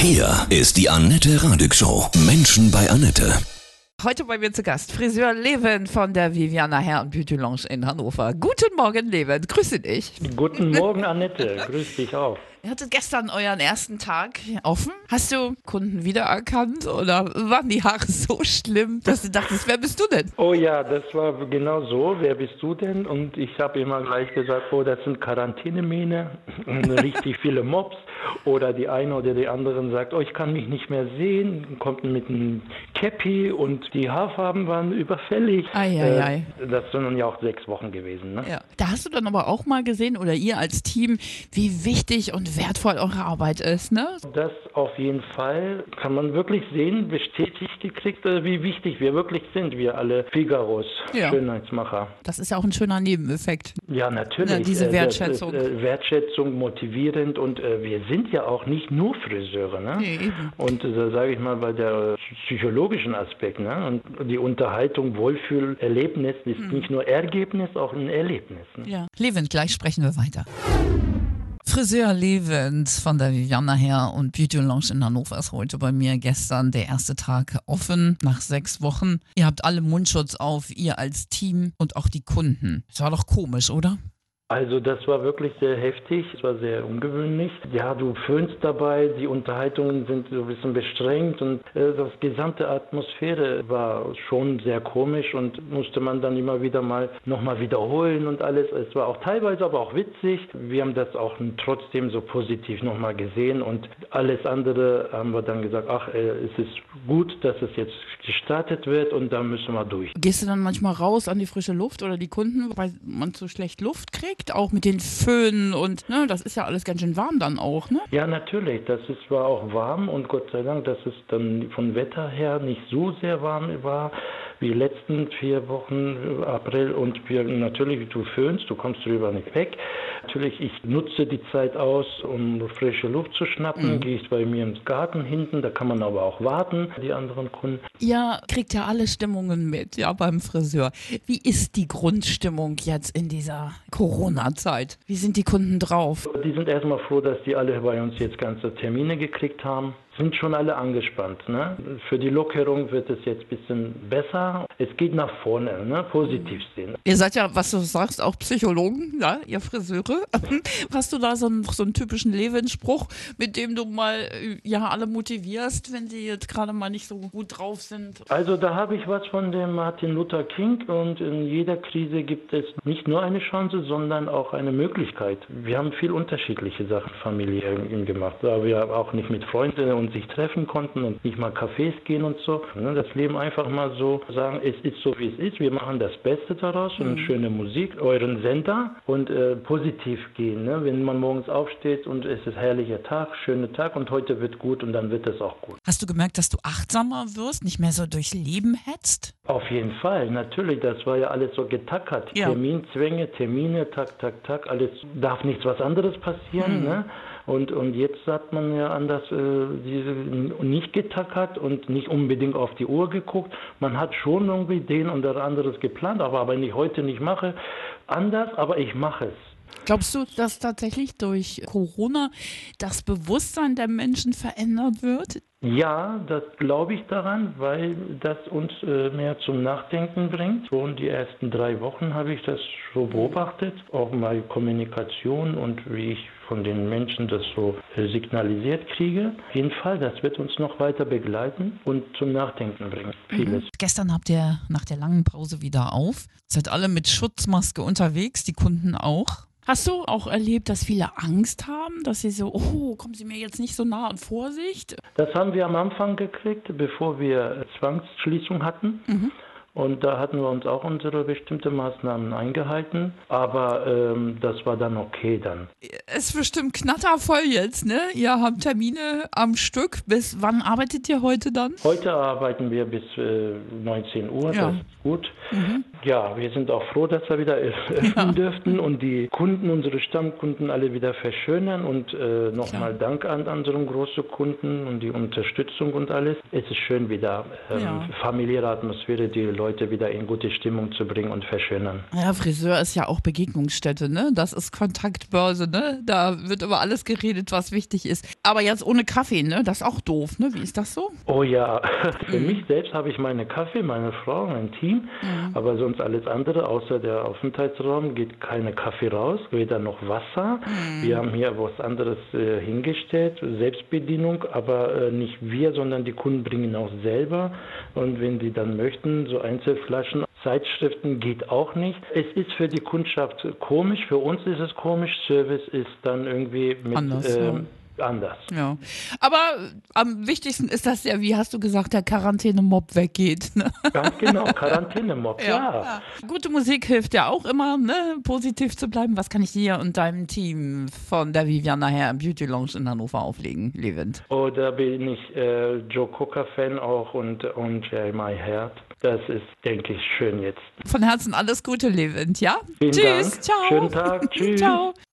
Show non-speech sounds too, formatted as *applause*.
Hier ist die Annette Radig Show. Menschen bei Annette. Heute bei mir zu Gast Friseur Leven von der Viviana Herr und Beauty Lounge in Hannover. Guten Morgen, Leven. Grüße dich. Guten Morgen, Annette. Grüß dich auch. Ihr hattet gestern euren ersten Tag offen. Hast du Kunden wiedererkannt oder waren die Haare so schlimm, dass du dachtest, wer bist du denn? Oh ja, das war genau so. Wer bist du denn? Und ich habe immer gleich gesagt, oh, das sind Quarantänemähne, *laughs* richtig viele Mobs. Oder die eine oder die andere sagt, oh, ich kann mich nicht mehr sehen, kommt mit einem Cappy und die Haarfarben waren überfällig. Ei, ei, ei. Äh, das sind dann ja auch sechs Wochen gewesen. Ne? Ja. Da hast du dann aber auch mal gesehen, oder ihr als Team, wie wichtig und wertvoll eure Arbeit ist, ne? Das auf jeden Fall kann man wirklich sehen, bestätigt gekriegt, äh, wie wichtig wir wirklich sind, wir alle Figaros, Ja. Schönheitsmacher. Das ist ja auch ein schöner Nebeneffekt. Ja, natürlich. Ja, diese Äh, Wertschätzung. Ist, äh, Wertschätzung, motivierend und wir sind ja auch nicht nur Friseure. Ne? Nee, eben. Und da sage ich mal bei der psychologischen Aspekt. Ne? Und die Unterhaltung, Wohlfühlerlebnis ist Hm. nicht nur Ergebnis, auch ein Erlebnis. Ne? Ja. Levent, gleich sprechen wir weiter. Friseur Levent von der Viviana her und Beauty Lounge in Hannover ist heute bei mir. Gestern der erste Tag offen nach sechs Wochen. Ihr habt alle Mundschutz auf, ihr als Team und auch die Kunden. Das war doch komisch, oder? Also das war wirklich sehr heftig, es war sehr ungewöhnlich. Ja, du föhnst dabei, die Unterhaltungen sind so ein bisschen bestrengt und äh, das gesamte Atmosphäre war schon sehr komisch und musste man dann immer wieder mal nochmal wiederholen und alles. Es war auch teilweise aber auch witzig. Wir haben das auch trotzdem so positiv nochmal gesehen und alles andere haben wir dann gesagt, ach, äh, es ist gut, dass es jetzt gestartet wird und da müssen wir durch. Gehst du dann manchmal raus an die frische Luft oder die Kunden, weil man so schlecht Luft kriegt? Auch mit den Föhnen und ne, das ist ja alles ganz schön warm dann auch, ne? Ja, natürlich. Das ist, war auch warm und Gott sei Dank, dass es dann von Wetter her nicht so sehr warm war wie die letzten vier Wochen äh, April. Und wir natürlich, du föhnst, du kommst drüber nicht weg. Natürlich, ich nutze die Zeit aus, um frische Luft zu schnappen. Mhm. Gehe ich bei mir im Garten hinten, da kann man aber auch warten, die anderen Kunden. Ihr kriegt ja alle Stimmungen mit, ja, beim Friseur. Wie ist die Grundstimmung jetzt in dieser Corona-Zeit? Wie sind die Kunden drauf? Die sind erstmal froh, dass die alle bei uns jetzt ganze Termine gekriegt haben. Sind schon alle angespannt. Ne? Für die Lockerung wird es jetzt ein bisschen besser. Es geht nach vorne, ne? positiv sehen. Ihr seid ja, was du sagst, auch Psychologen, ja, ihr Friseure. *laughs* Hast du da so einen, so einen typischen Levin-Spruch, mit dem du mal äh, ja alle motivierst, wenn sie jetzt gerade mal nicht so gut drauf sind? Also da habe ich was von dem Martin Luther King und in jeder Krise gibt es nicht nur eine Chance, sondern auch eine Möglichkeit. Wir haben viel unterschiedliche Sachen familiär gemacht, da wir auch nicht mit Freunden und sich treffen konnten und nicht mal Cafés gehen und so. Das Leben einfach mal so sagen, es ist so wie es ist, wir machen das Beste daraus und schöne Musik, euren Sender und äh, positiv gehen. Ne? Wenn man morgens aufsteht und es ist herrlicher Tag, schöner Tag und heute wird gut und dann wird es auch gut. Hast du gemerkt, dass du achtsamer wirst, nicht mehr so durchs Leben hetzt? Auf jeden Fall, natürlich. Das war ja alles so getackert. Ja. Terminzwänge, Termine, tak, tak, tak. Alles darf nichts was anderes passieren. Ne? Und, und jetzt hat man ja anders äh, diese, nicht getackert und nicht unbedingt auf die Uhr geguckt. Man hat schon irgendwie den oder anderes geplant, aber wenn ich heute nicht mache, anders, aber ich mache es. Glaubst du, dass tatsächlich durch Corona das Bewusstsein der Menschen verändert wird? Ja, das glaube ich daran, weil das uns äh, mehr zum Nachdenken bringt. Schon die ersten drei Wochen habe ich das so beobachtet, auch mal Kommunikation und wie ich von den Menschen das so äh, signalisiert kriege. Auf jeden Fall, das wird uns noch weiter begleiten und zum Nachdenken bringen. Vieles. Gestern habt ihr nach der langen Pause wieder auf. Seid alle mit Schutzmaske unterwegs, die Kunden auch. Hast du auch erlebt, dass viele Angst haben, dass sie so, oh, kommen Sie mir jetzt nicht so nah und Vorsicht? Das haben wir am Anfang gekriegt, bevor wir Zwangsschließung hatten. Und da hatten wir uns auch unsere bestimmte Maßnahmen eingehalten. Aber ähm, das war dann okay dann. Es ist bestimmt knattervoll jetzt, ne? Ihr habt Termine am Stück. Bis wann arbeitet ihr heute dann? Heute arbeiten wir bis äh, 19 Uhr, Ja. das ist gut. Ja, wir sind auch froh, dass wir wieder *laughs* öffnen dürften und die Kunden, unsere Stammkunden alle wieder verschönern und äh, nochmal Dank an unseren großen Kunden und die Unterstützung und alles. Es ist schön wieder, ähm, Ja. familiäre Atmosphäre, die Leute Leute wieder in gute Stimmung zu bringen und verschönern. Ja, Friseur ist ja auch Begegnungsstätte, ne? Das ist Kontaktbörse, ne? Da wird über alles geredet, was wichtig ist. Aber jetzt ohne Kaffee, ne? Das ist auch doof, ne? Wie ist das so? Oh ja, *laughs* für mhm. mich selbst habe ich meine Kaffee, meine Frau, mein Team, mhm. aber sonst alles andere, außer der Aufenthaltsraum, geht keine Kaffee raus, weder noch Wasser. Mhm. Wir haben hier was anderes äh, hingestellt, Selbstbedienung, aber äh, nicht wir, sondern die Kunden bringen auch selber. Und wenn sie dann möchten, so Einzelflaschen, Zeitschriften geht auch nicht. Es ist für die Kundschaft komisch, für uns ist es komisch. Service ist dann irgendwie mit Anders, ähm, ja anders. Ja. Aber am wichtigsten ist, dass ja, wie hast du gesagt, der Quarantäne-Mob weggeht. Ne? Ganz genau, *laughs* Quarantäne-Mob, ja. Ja. Gute Musik hilft ja auch immer, ne? positiv zu bleiben. Was kann ich dir und deinem Team von der Viviana her im Beauty Lounge in Hannover auflegen, Levent? Oh, da bin ich äh, Joe Cocker-Fan auch und, und My Heart. Das ist, denke ich, schön jetzt. Von Herzen alles Gute, Levent, ja? Vielen Tschüss, Dank. ciao. Schönen Tag, *laughs* tschüss. ciao.